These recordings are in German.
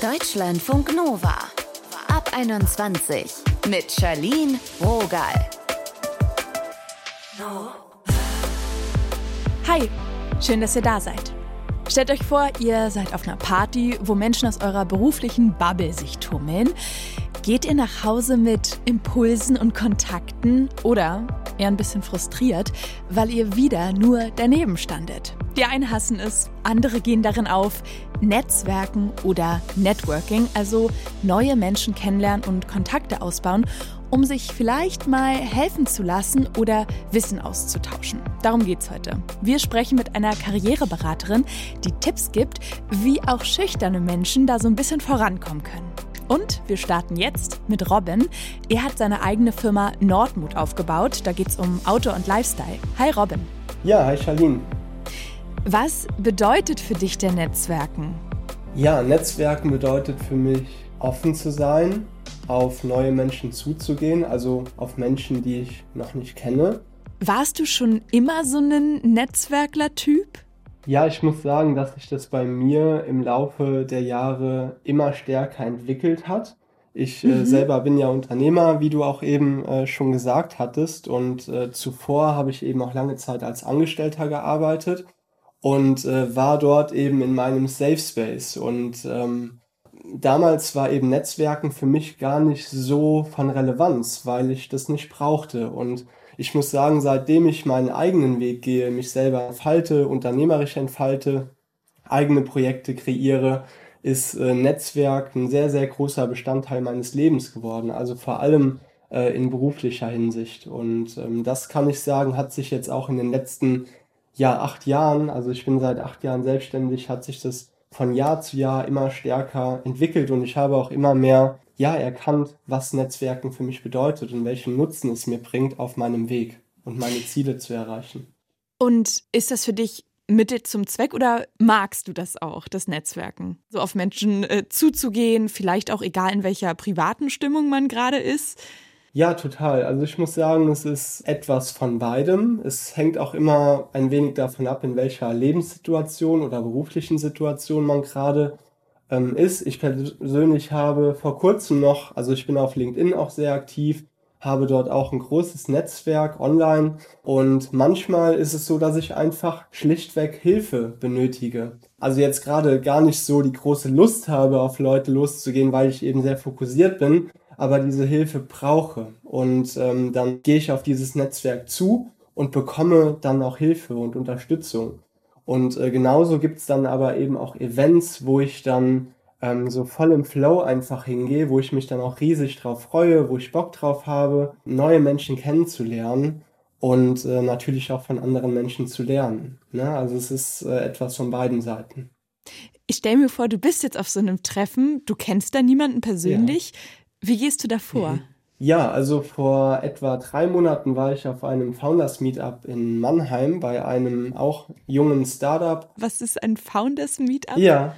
Deutschlandfunk Nova. Ab 21 mit Charlene Rogal. Hi, schön, dass ihr da seid. Stellt euch vor, ihr seid auf einer Party, wo Menschen aus eurer beruflichen Bubble sich tummeln. Geht ihr nach Hause mit Impulsen und Kontakten oder eher ein bisschen frustriert, weil ihr wieder nur daneben standet? Die einen hassen es, andere gehen darin auf, Netzwerken oder Networking, also neue Menschen kennenlernen und Kontakte ausbauen, um sich vielleicht mal helfen zu lassen oder Wissen auszutauschen. Darum geht's heute. Wir sprechen mit einer Karriereberaterin, die Tipps gibt, wie auch schüchterne Menschen da so ein bisschen vorankommen können. Und wir starten jetzt mit Robin. Er hat seine eigene Firma Nordmut aufgebaut. Da geht es um Auto und Lifestyle. Hi Robin. Ja, hi Charlene. Was bedeutet für dich der Netzwerken? Ja, Netzwerken bedeutet für mich offen zu sein, auf neue Menschen zuzugehen, also auf Menschen, die ich noch nicht kenne. Warst du schon immer so ein Netzwerkler-Typ? Ja, ich muss sagen, dass sich das bei mir im Laufe der Jahre immer stärker entwickelt hat. Ich äh, mhm. äh, selber bin ja Unternehmer, wie du auch eben äh, schon gesagt hattest. Und äh, zuvor habe ich eben auch lange Zeit als Angestellter gearbeitet und äh, war dort eben in meinem Safe Space. Und ähm, damals war eben Netzwerken für mich gar nicht so von Relevanz, weil ich das nicht brauchte. Und ich muss sagen, seitdem ich meinen eigenen Weg gehe, mich selber entfalte, unternehmerisch entfalte, eigene Projekte kreiere, ist äh, Netzwerk ein sehr, sehr großer Bestandteil meines Lebens geworden. Also vor allem äh, in beruflicher Hinsicht. Und ähm, das kann ich sagen, hat sich jetzt auch in den letzten ja, acht Jahren, also ich bin seit acht Jahren selbstständig, hat sich das von Jahr zu Jahr immer stärker entwickelt und ich habe auch immer mehr ja erkannt, was Netzwerken für mich bedeutet und welchen Nutzen es mir bringt auf meinem Weg und meine Ziele zu erreichen. Und ist das für dich Mittel zum Zweck oder magst du das auch, das Netzwerken? So auf Menschen äh, zuzugehen, vielleicht auch egal in welcher privaten Stimmung man gerade ist? Ja, total. Also ich muss sagen, es ist etwas von beidem. Es hängt auch immer ein wenig davon ab, in welcher Lebenssituation oder beruflichen Situation man gerade ähm, ist. Ich persönlich habe vor kurzem noch, also ich bin auf LinkedIn auch sehr aktiv, habe dort auch ein großes Netzwerk online und manchmal ist es so, dass ich einfach schlichtweg Hilfe benötige. Also jetzt gerade gar nicht so die große Lust habe, auf Leute loszugehen, weil ich eben sehr fokussiert bin, aber diese Hilfe brauche. Und ähm, dann gehe ich auf dieses Netzwerk zu und bekomme dann auch Hilfe und Unterstützung. Und äh, genauso gibt's dann aber eben auch Events, wo ich dann ähm, so voll im Flow einfach hingehe, wo ich mich dann auch riesig drauf freue, wo ich Bock drauf habe, neue Menschen kennenzulernen und äh, natürlich auch von anderen Menschen zu lernen. Ne? Also es ist äh, etwas von beiden Seiten. Ich stelle mir vor, du bist jetzt auf so einem Treffen, du kennst da niemanden persönlich. Ja. Wie gehst du davor? Mhm. Ja, also vor etwa drei Monaten war ich auf einem Founders Meetup in Mannheim bei einem auch jungen Startup. Was ist ein Founders Meetup? Ja.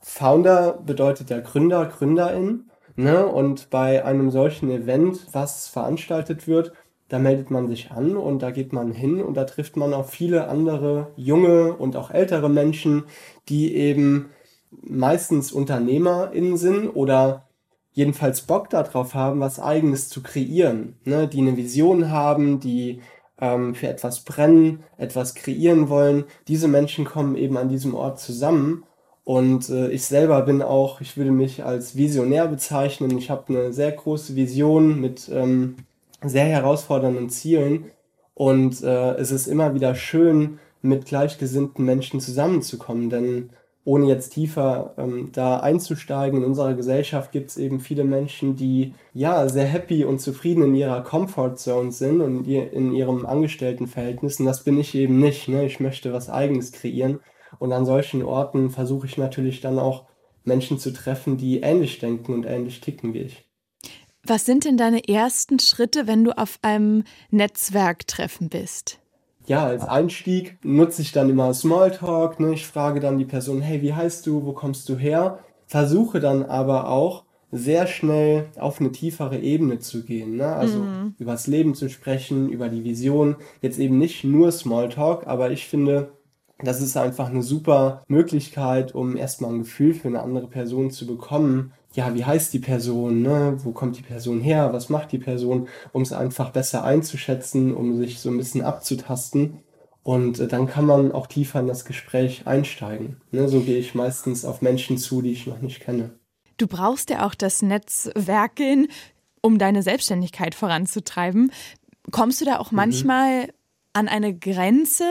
Founder bedeutet ja Gründer, Gründerin. Ne? Und bei einem solchen Event, was veranstaltet wird, da meldet man sich an und da geht man hin und da trifft man auf viele andere junge und auch ältere Menschen, die eben meistens UnternehmerInnen sind oder jedenfalls Bock darauf haben, was eigenes zu kreieren, ne? die eine Vision haben, die ähm, für etwas brennen, etwas kreieren wollen. Diese Menschen kommen eben an diesem Ort zusammen und äh, ich selber bin auch, ich würde mich als Visionär bezeichnen. Ich habe eine sehr große Vision mit ähm, sehr herausfordernden Zielen und äh, es ist immer wieder schön, mit gleichgesinnten Menschen zusammenzukommen, denn ohne jetzt tiefer ähm, da einzusteigen, in unserer Gesellschaft gibt es eben viele Menschen, die ja sehr happy und zufrieden in ihrer Comfort Zone sind und in ihrem Angestelltenverhältnis. Und das bin ich eben nicht. Ne? Ich möchte was Eigenes kreieren. Und an solchen Orten versuche ich natürlich dann auch Menschen zu treffen, die ähnlich denken und ähnlich ticken wie ich. Was sind denn deine ersten Schritte, wenn du auf einem Netzwerktreffen bist? Ja, als Einstieg nutze ich dann immer Smalltalk. Ne? Ich frage dann die Person, hey, wie heißt du, wo kommst du her? Versuche dann aber auch sehr schnell auf eine tiefere Ebene zu gehen. Ne? Also mhm. über das Leben zu sprechen, über die Vision. Jetzt eben nicht nur Smalltalk, aber ich finde, das ist einfach eine super Möglichkeit, um erstmal ein Gefühl für eine andere Person zu bekommen. Ja, wie heißt die Person, ne? Wo kommt die Person her? Was macht die Person? Um es einfach besser einzuschätzen, um sich so ein bisschen abzutasten. Und äh, dann kann man auch tiefer in das Gespräch einsteigen. Ne? So gehe ich meistens auf Menschen zu, die ich noch nicht kenne. Du brauchst ja auch das Netzwerken, um deine Selbstständigkeit voranzutreiben. Kommst du da auch mhm. manchmal an eine Grenze?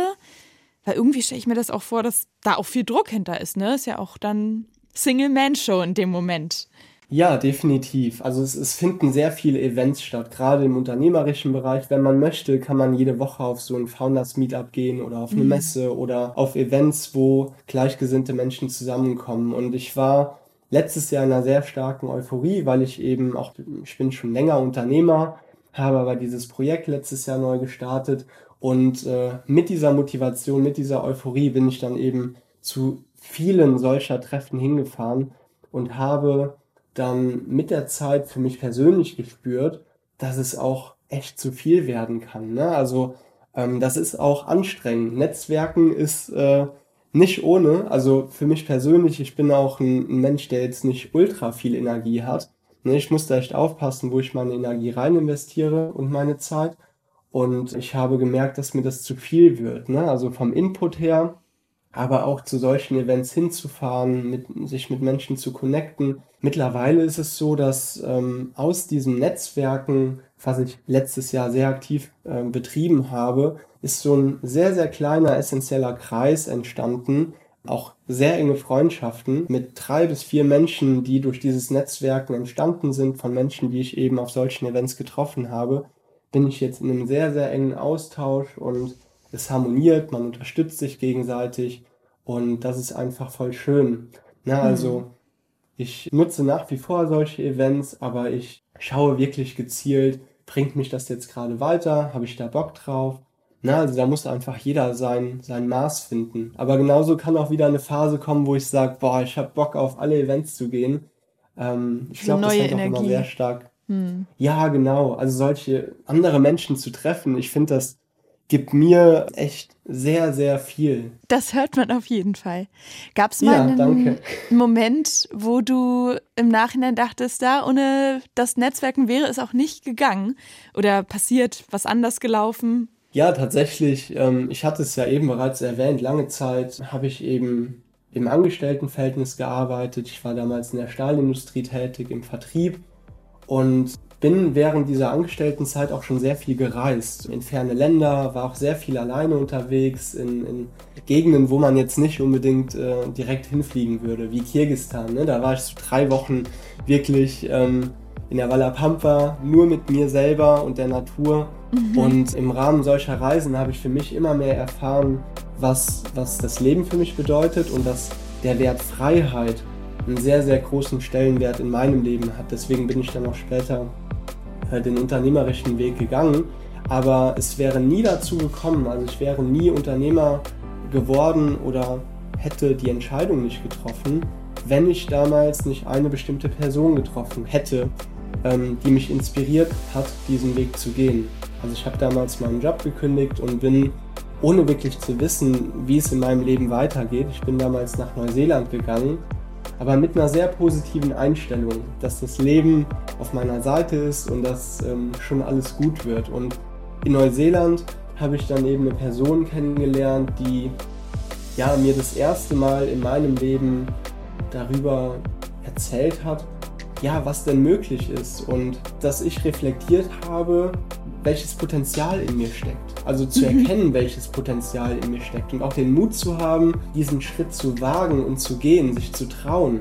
Weil irgendwie stelle ich mir das auch vor, dass da auch viel Druck hinter ist, ne? Ist ja auch dann Single-Man-Show in dem Moment. Ja, definitiv. Also es, es finden sehr viele Events statt, gerade im unternehmerischen Bereich. Wenn man möchte, kann man jede Woche auf so ein Founders Meetup gehen oder auf eine mhm. Messe oder auf Events, wo gleichgesinnte Menschen zusammenkommen. Und ich war letztes Jahr in einer sehr starken Euphorie, weil ich eben auch, ich bin schon länger Unternehmer, habe aber dieses Projekt letztes Jahr neu gestartet und äh, mit dieser Motivation, mit dieser Euphorie bin ich dann eben zu vielen solcher Treffen hingefahren und habe dann mit der Zeit für mich persönlich gespürt, dass es auch echt zu viel werden kann. Ne? Also ähm, das ist auch anstrengend. Netzwerken ist äh, nicht ohne. Also für mich persönlich, ich bin auch ein, ein Mensch, der jetzt nicht ultra viel Energie hat. Ne? Ich muss da echt aufpassen, wo ich meine Energie rein investiere und meine Zeit. Und ich habe gemerkt, dass mir das zu viel wird. Ne? Also vom Input her, aber auch zu solchen Events hinzufahren, mit, sich mit Menschen zu connecten. Mittlerweile ist es so, dass ähm, aus diesen Netzwerken, was ich letztes Jahr sehr aktiv äh, betrieben habe, ist so ein sehr, sehr kleiner, essentieller Kreis entstanden. Auch sehr enge Freundschaften mit drei bis vier Menschen, die durch dieses Netzwerken entstanden sind, von Menschen, die ich eben auf solchen Events getroffen habe bin ich jetzt in einem sehr, sehr engen Austausch und es harmoniert, man unterstützt sich gegenseitig und das ist einfach voll schön. Na, mhm. also ich nutze nach wie vor solche Events, aber ich schaue wirklich gezielt, bringt mich das jetzt gerade weiter, habe ich da Bock drauf? Na, also da muss einfach jeder sein, sein Maß finden. Aber genauso kann auch wieder eine Phase kommen, wo ich sage, boah, ich habe Bock auf alle Events zu gehen. Ähm, ich glaube, das hängt auch immer sehr stark hm. Ja, genau. Also solche andere Menschen zu treffen, ich finde, das gibt mir echt sehr, sehr viel. Das hört man auf jeden Fall. Gab es mal ja, einen danke. Moment, wo du im Nachhinein dachtest, da ohne das Netzwerken wäre es auch nicht gegangen? Oder passiert was anders gelaufen? Ja, tatsächlich. Ähm, ich hatte es ja eben bereits erwähnt. Lange Zeit habe ich eben im Angestelltenverhältnis gearbeitet. Ich war damals in der Stahlindustrie tätig, im Vertrieb und bin während dieser Angestelltenzeit auch schon sehr viel gereist. In ferne Länder, war auch sehr viel alleine unterwegs, in, in Gegenden, wo man jetzt nicht unbedingt äh, direkt hinfliegen würde, wie Kirgistan. Ne? Da war ich so drei Wochen wirklich ähm, in der Walla Pampa, nur mit mir selber und der Natur. Mhm. Und im Rahmen solcher Reisen habe ich für mich immer mehr erfahren, was, was das Leben für mich bedeutet und dass der Wert Freiheit einen sehr, sehr großen Stellenwert in meinem Leben hat. Deswegen bin ich dann auch später äh, den unternehmerischen Weg gegangen. Aber es wäre nie dazu gekommen, also ich wäre nie Unternehmer geworden oder hätte die Entscheidung nicht getroffen, wenn ich damals nicht eine bestimmte Person getroffen hätte, ähm, die mich inspiriert hat, diesen Weg zu gehen. Also ich habe damals meinen Job gekündigt und bin, ohne wirklich zu wissen, wie es in meinem Leben weitergeht, ich bin damals nach Neuseeland gegangen aber mit einer sehr positiven Einstellung, dass das Leben auf meiner Seite ist und dass ähm, schon alles gut wird. Und in Neuseeland habe ich dann eben eine Person kennengelernt, die ja, mir das erste Mal in meinem Leben darüber erzählt hat, ja, was denn möglich ist und dass ich reflektiert habe, welches Potenzial in mir steckt. Also zu erkennen, welches Potenzial in mir steckt und auch den Mut zu haben, diesen Schritt zu wagen und zu gehen, sich zu trauen.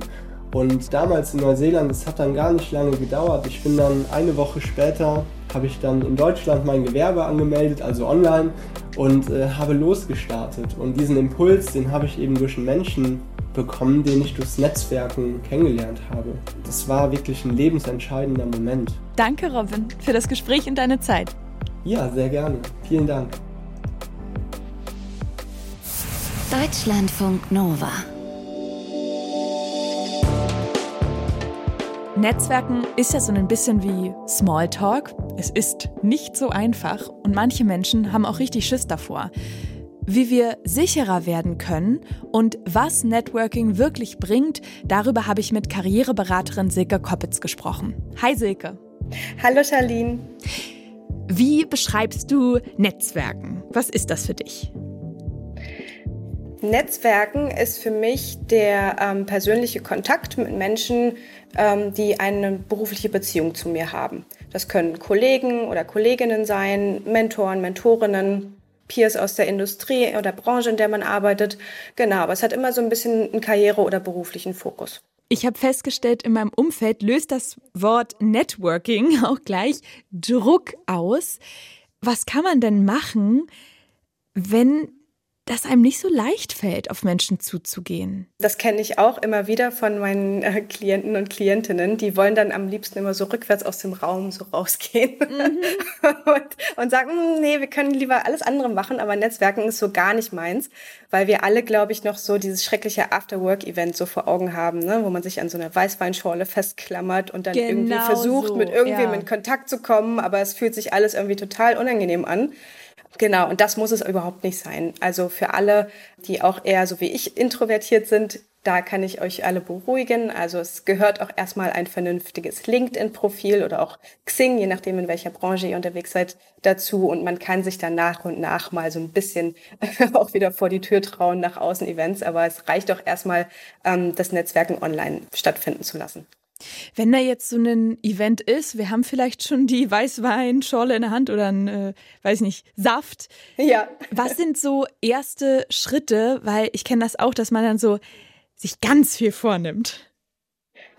Und damals in Neuseeland, das hat dann gar nicht lange gedauert. Ich bin dann eine Woche später, habe ich dann in Deutschland mein Gewerbe angemeldet, also online, und äh, habe losgestartet. Und diesen Impuls, den habe ich eben durch einen Menschen bekommen, den ich durchs Netzwerken kennengelernt habe. Das war wirklich ein lebensentscheidender Moment. Danke, Robin, für das Gespräch und deine Zeit. Ja, sehr gerne. Vielen Dank. Deutschlandfunk Nova. Netzwerken ist ja so ein bisschen wie Smalltalk. Es ist nicht so einfach und manche Menschen haben auch richtig Schiss davor. Wie wir sicherer werden können und was Networking wirklich bringt, darüber habe ich mit Karriereberaterin Silke Koppitz gesprochen. Hi Silke. Hallo Charlene. Wie beschreibst du Netzwerken? Was ist das für dich? Netzwerken ist für mich der ähm, persönliche Kontakt mit Menschen, ähm, die eine berufliche Beziehung zu mir haben. Das können Kollegen oder Kolleginnen sein, Mentoren, Mentorinnen, Peers aus der Industrie oder Branche, in der man arbeitet. Genau, aber es hat immer so ein bisschen einen Karriere- oder beruflichen Fokus. Ich habe festgestellt, in meinem Umfeld löst das Wort Networking auch gleich Druck aus. Was kann man denn machen, wenn das einem nicht so leicht fällt, auf Menschen zuzugehen. Das kenne ich auch immer wieder von meinen äh, Klienten und Klientinnen. Die wollen dann am liebsten immer so rückwärts aus dem Raum so rausgehen mhm. und, und sagen, hm, nee, wir können lieber alles andere machen, aber Netzwerken ist so gar nicht meins, weil wir alle, glaube ich, noch so dieses schreckliche After-Work-Event so vor Augen haben, ne? wo man sich an so einer Weißweinschorle festklammert und dann genau irgendwie versucht, so, mit irgendwem ja. in Kontakt zu kommen, aber es fühlt sich alles irgendwie total unangenehm an. Genau, und das muss es überhaupt nicht sein. Also für alle, die auch eher so wie ich introvertiert sind, da kann ich euch alle beruhigen. Also es gehört auch erstmal ein vernünftiges LinkedIn-Profil oder auch Xing, je nachdem in welcher Branche ihr unterwegs seid, dazu. Und man kann sich dann nach und nach mal so ein bisschen auch wieder vor die Tür trauen nach Außen-Events. Aber es reicht doch erstmal, ähm, das Netzwerken online stattfinden zu lassen. Wenn da jetzt so ein Event ist, wir haben vielleicht schon die Weißweinschorle in der Hand oder ein, äh, weiß nicht, Saft. Ja. Was sind so erste Schritte? Weil ich kenne das auch, dass man dann so sich ganz viel vornimmt.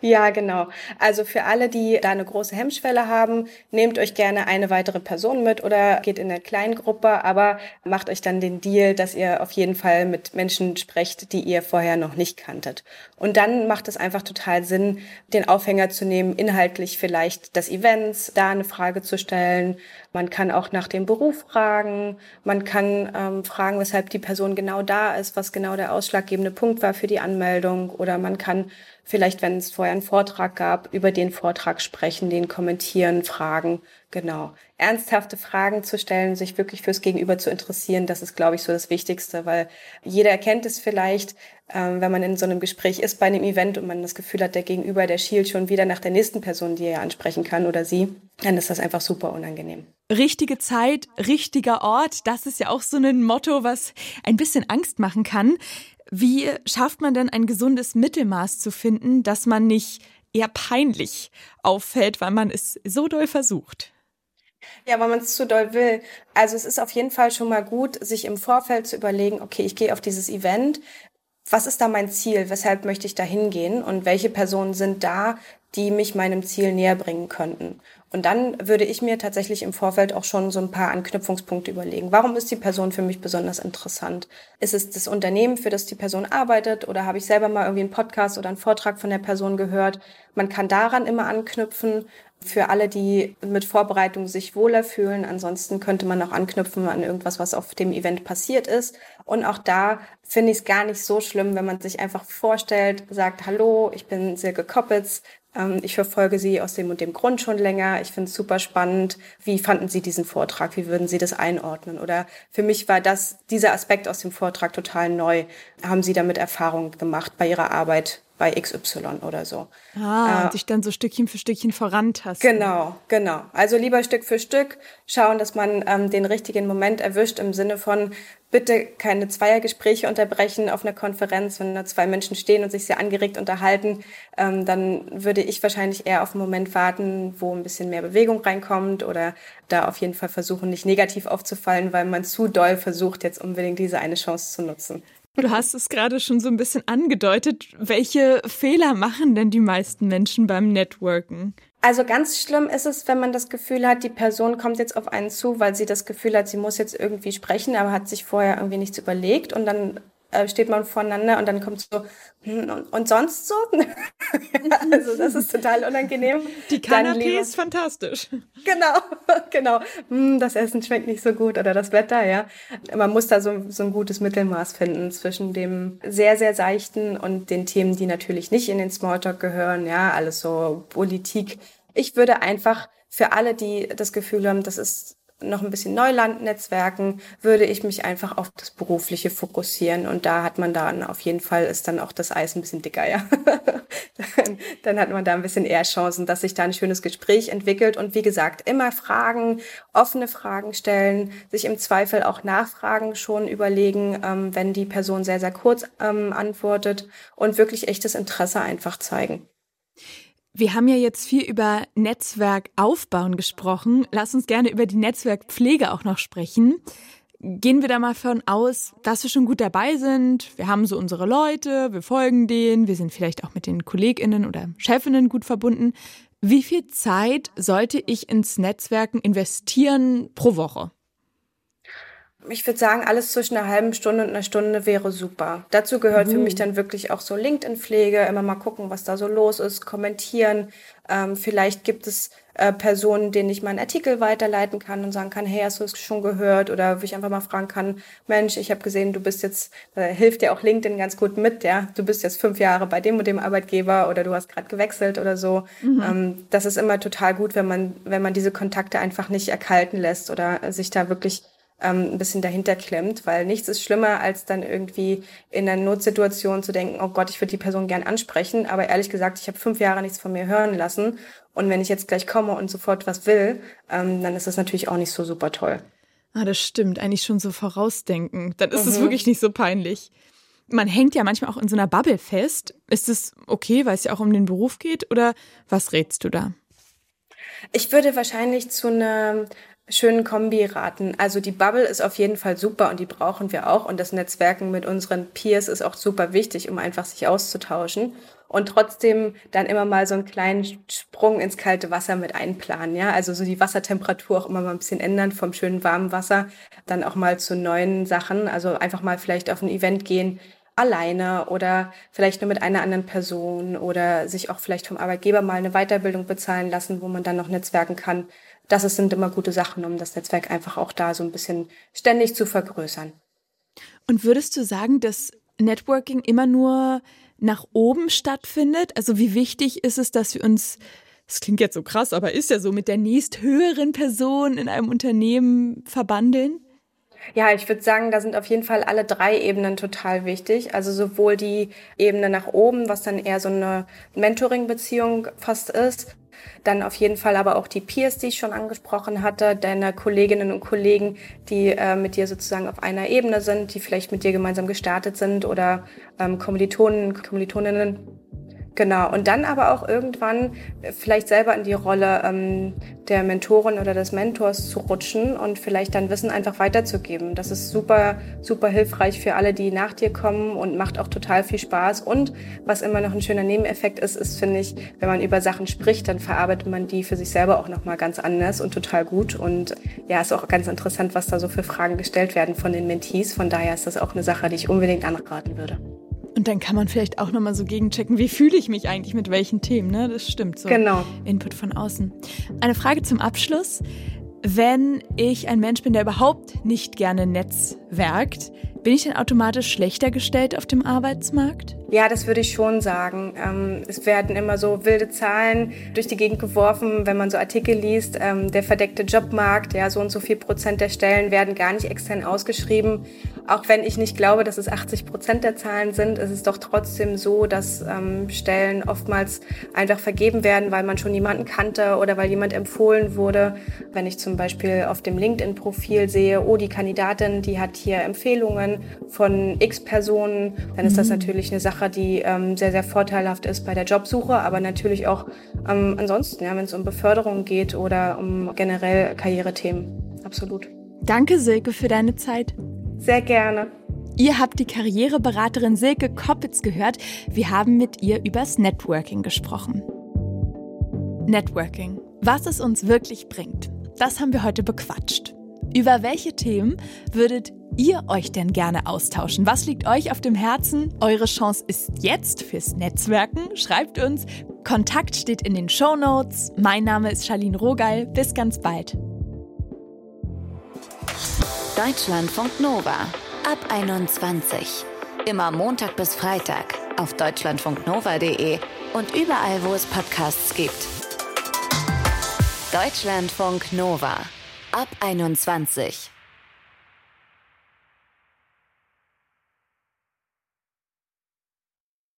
Ja, genau. Also für alle, die da eine große Hemmschwelle haben, nehmt euch gerne eine weitere Person mit oder geht in eine Kleingruppe, aber macht euch dann den Deal, dass ihr auf jeden Fall mit Menschen sprecht, die ihr vorher noch nicht kanntet. Und dann macht es einfach total Sinn, den Aufhänger zu nehmen, inhaltlich vielleicht des Events, da eine Frage zu stellen. Man kann auch nach dem Beruf fragen. Man kann ähm, fragen, weshalb die Person genau da ist, was genau der ausschlaggebende Punkt war für die Anmeldung. Oder man kann vielleicht, wenn es vorher einen Vortrag gab, über den Vortrag sprechen, den kommentieren, fragen. Genau. Ernsthafte Fragen zu stellen, sich wirklich fürs Gegenüber zu interessieren, das ist, glaube ich, so das Wichtigste, weil jeder erkennt es vielleicht, ähm, wenn man in so einem Gespräch ist bei einem Event und man das Gefühl hat, der Gegenüber, der schielt schon wieder nach der nächsten Person, die er ansprechen kann oder sie, dann ist das einfach super unangenehm. Richtige Zeit, richtiger Ort, das ist ja auch so ein Motto, was ein bisschen Angst machen kann. Wie schafft man denn ein gesundes Mittelmaß zu finden, dass man nicht eher peinlich auffällt, weil man es so doll versucht? Ja, weil man es zu doll will. Also es ist auf jeden Fall schon mal gut, sich im Vorfeld zu überlegen, okay, ich gehe auf dieses Event. Was ist da mein Ziel? Weshalb möchte ich da hingehen? Und welche Personen sind da, die mich meinem Ziel näher bringen könnten? Und dann würde ich mir tatsächlich im Vorfeld auch schon so ein paar Anknüpfungspunkte überlegen. Warum ist die Person für mich besonders interessant? Ist es das Unternehmen, für das die Person arbeitet? Oder habe ich selber mal irgendwie einen Podcast oder einen Vortrag von der Person gehört? Man kann daran immer anknüpfen. Für alle, die mit Vorbereitung sich wohler fühlen. Ansonsten könnte man auch anknüpfen an irgendwas, was auf dem Event passiert ist. Und auch da finde ich es gar nicht so schlimm, wenn man sich einfach vorstellt, sagt, hallo, ich bin Silke Koppitz, ich verfolge Sie aus dem und dem Grund schon länger. Ich finde es super spannend. Wie fanden Sie diesen Vortrag? Wie würden Sie das einordnen? Oder für mich war das, dieser Aspekt aus dem Vortrag total neu. Haben Sie damit Erfahrung gemacht bei Ihrer Arbeit bei XY oder so. Ah, äh, und sich dann so Stückchen für Stückchen vorantasten. Genau, genau. Also lieber Stück für Stück schauen, dass man ähm, den richtigen Moment erwischt im Sinne von bitte keine Zweiergespräche unterbrechen auf einer Konferenz, wenn da zwei Menschen stehen und sich sehr angeregt unterhalten, ähm, dann würde ich wahrscheinlich eher auf einen Moment warten, wo ein bisschen mehr Bewegung reinkommt oder da auf jeden Fall versuchen, nicht negativ aufzufallen, weil man zu doll versucht, jetzt unbedingt diese eine Chance zu nutzen. Du hast es gerade schon so ein bisschen angedeutet. Welche Fehler machen denn die meisten Menschen beim Networken? Also ganz schlimm ist es, wenn man das Gefühl hat, die Person kommt jetzt auf einen zu, weil sie das Gefühl hat, sie muss jetzt irgendwie sprechen, aber hat sich vorher irgendwie nichts überlegt und dann äh, steht man voneinander und dann kommt so, hm, und, und sonst so? also das ist total unangenehm. Die Kanapé ist fantastisch. Genau, genau. Hm, das Essen schmeckt nicht so gut oder das Wetter, ja. Man muss da so, so ein gutes Mittelmaß finden zwischen dem sehr, sehr seichten und den Themen, die natürlich nicht in den Smalltalk gehören, ja, alles so Politik. Ich würde einfach für alle, die das Gefühl haben, das ist noch ein bisschen Neuland-Netzwerken, würde ich mich einfach auf das Berufliche fokussieren. Und da hat man dann auf jeden Fall, ist dann auch das Eis ein bisschen dicker, ja. dann, dann hat man da ein bisschen eher Chancen, dass sich da ein schönes Gespräch entwickelt. Und wie gesagt, immer Fragen, offene Fragen stellen, sich im Zweifel auch Nachfragen schon überlegen, ähm, wenn die Person sehr, sehr kurz ähm, antwortet und wirklich echtes Interesse einfach zeigen. Wir haben ja jetzt viel über Netzwerk aufbauen gesprochen. Lass uns gerne über die Netzwerkpflege auch noch sprechen. Gehen wir da mal von aus, dass wir schon gut dabei sind. Wir haben so unsere Leute, wir folgen denen, wir sind vielleicht auch mit den KollegInnen oder Chefinnen gut verbunden. Wie viel Zeit sollte ich ins Netzwerken investieren pro Woche? Ich würde sagen, alles zwischen einer halben Stunde und einer Stunde wäre super. Dazu gehört mhm. für mich dann wirklich auch so LinkedIn-Pflege, immer mal gucken, was da so los ist, kommentieren. Ähm, vielleicht gibt es äh, Personen, denen ich meinen Artikel weiterleiten kann und sagen kann, hey, hast du es schon gehört? Oder wo ich einfach mal fragen kann, Mensch, ich habe gesehen, du bist jetzt, äh, hilft dir auch LinkedIn ganz gut mit, ja, du bist jetzt fünf Jahre bei dem und dem Arbeitgeber oder du hast gerade gewechselt oder so. Mhm. Ähm, das ist immer total gut, wenn man, wenn man diese Kontakte einfach nicht erkalten lässt oder sich da wirklich ähm, ein bisschen dahinter klemmt, weil nichts ist schlimmer, als dann irgendwie in einer Notsituation zu denken, oh Gott, ich würde die Person gern ansprechen, aber ehrlich gesagt, ich habe fünf Jahre nichts von mir hören lassen und wenn ich jetzt gleich komme und sofort was will, ähm, dann ist das natürlich auch nicht so super toll. Ah, das stimmt, eigentlich schon so vorausdenken. Dann ist es mhm. wirklich nicht so peinlich. Man hängt ja manchmal auch in so einer Bubble fest. Ist es okay, weil es ja auch um den Beruf geht oder was rätst du da? Ich würde wahrscheinlich zu einer schönen Kombi raten. Also die Bubble ist auf jeden Fall super und die brauchen wir auch. Und das Netzwerken mit unseren Peers ist auch super wichtig, um einfach sich auszutauschen. Und trotzdem dann immer mal so einen kleinen Sprung ins kalte Wasser mit einplanen. Ja, also so die Wassertemperatur auch immer mal ein bisschen ändern vom schönen warmen Wasser, dann auch mal zu neuen Sachen. Also einfach mal vielleicht auf ein Event gehen, alleine oder vielleicht nur mit einer anderen Person oder sich auch vielleicht vom Arbeitgeber mal eine Weiterbildung bezahlen lassen, wo man dann noch netzwerken kann das sind immer gute Sachen, um das Netzwerk einfach auch da so ein bisschen ständig zu vergrößern. Und würdest du sagen, dass Networking immer nur nach oben stattfindet? Also wie wichtig ist es, dass wir uns, das klingt jetzt so krass, aber ist ja so, mit der nächsthöheren Person in einem Unternehmen verbandeln? Ja, ich würde sagen, da sind auf jeden Fall alle drei Ebenen total wichtig. Also sowohl die Ebene nach oben, was dann eher so eine Mentoring-Beziehung fast ist, dann auf jeden Fall aber auch die Peers, die ich schon angesprochen hatte, deine Kolleginnen und Kollegen, die äh, mit dir sozusagen auf einer Ebene sind, die vielleicht mit dir gemeinsam gestartet sind oder ähm, Kommilitonen, Kommilitoninnen Genau, und dann aber auch irgendwann vielleicht selber in die Rolle ähm, der Mentorin oder des Mentors zu rutschen und vielleicht dann Wissen einfach weiterzugeben. Das ist super, super hilfreich für alle, die nach dir kommen und macht auch total viel Spaß. Und was immer noch ein schöner Nebeneffekt ist, ist, finde ich, wenn man über Sachen spricht, dann verarbeitet man die für sich selber auch nochmal ganz anders und total gut. Und ja, ist auch ganz interessant, was da so für Fragen gestellt werden von den Mentees. Von daher ist das auch eine Sache, die ich unbedingt anraten würde. Und dann kann man vielleicht auch nochmal so gegenchecken, wie fühle ich mich eigentlich mit welchen Themen, ne? Das stimmt so. Genau. Input von außen. Eine Frage zum Abschluss. Wenn ich ein Mensch bin, der überhaupt nicht gerne netzwerkt, bin ich denn automatisch schlechter gestellt auf dem Arbeitsmarkt? Ja, das würde ich schon sagen. Ähm, es werden immer so wilde Zahlen durch die Gegend geworfen, wenn man so Artikel liest. Ähm, der verdeckte Jobmarkt, ja, so und so viel Prozent der Stellen werden gar nicht extern ausgeschrieben. Auch wenn ich nicht glaube, dass es 80 Prozent der Zahlen sind, ist es doch trotzdem so, dass ähm, Stellen oftmals einfach vergeben werden, weil man schon jemanden kannte oder weil jemand empfohlen wurde. Wenn ich zum Beispiel auf dem LinkedIn-Profil sehe, oh, die Kandidatin, die hat hier Empfehlungen von x Personen, dann ist das mhm. natürlich eine Sache, Sache, die ähm, sehr, sehr vorteilhaft ist bei der Jobsuche, aber natürlich auch ähm, ansonsten, ja, wenn es um Beförderung geht oder um generell Karrierethemen. Absolut. Danke, Silke, für deine Zeit. Sehr gerne. Ihr habt die Karriereberaterin Silke Koppitz gehört. Wir haben mit ihr übers Networking gesprochen. Networking. Was es uns wirklich bringt, das haben wir heute bequatscht. Über welche Themen würdet ihr euch denn gerne austauschen? Was liegt euch auf dem Herzen? Eure Chance ist jetzt fürs Netzwerken. Schreibt uns. Kontakt steht in den Show Notes. Mein Name ist Charlene Rogal. Bis ganz bald. Deutschlandfunk Nova ab 21. Immer Montag bis Freitag auf deutschlandfunknova.de und überall, wo es Podcasts gibt. Deutschlandfunk Nova ab 21.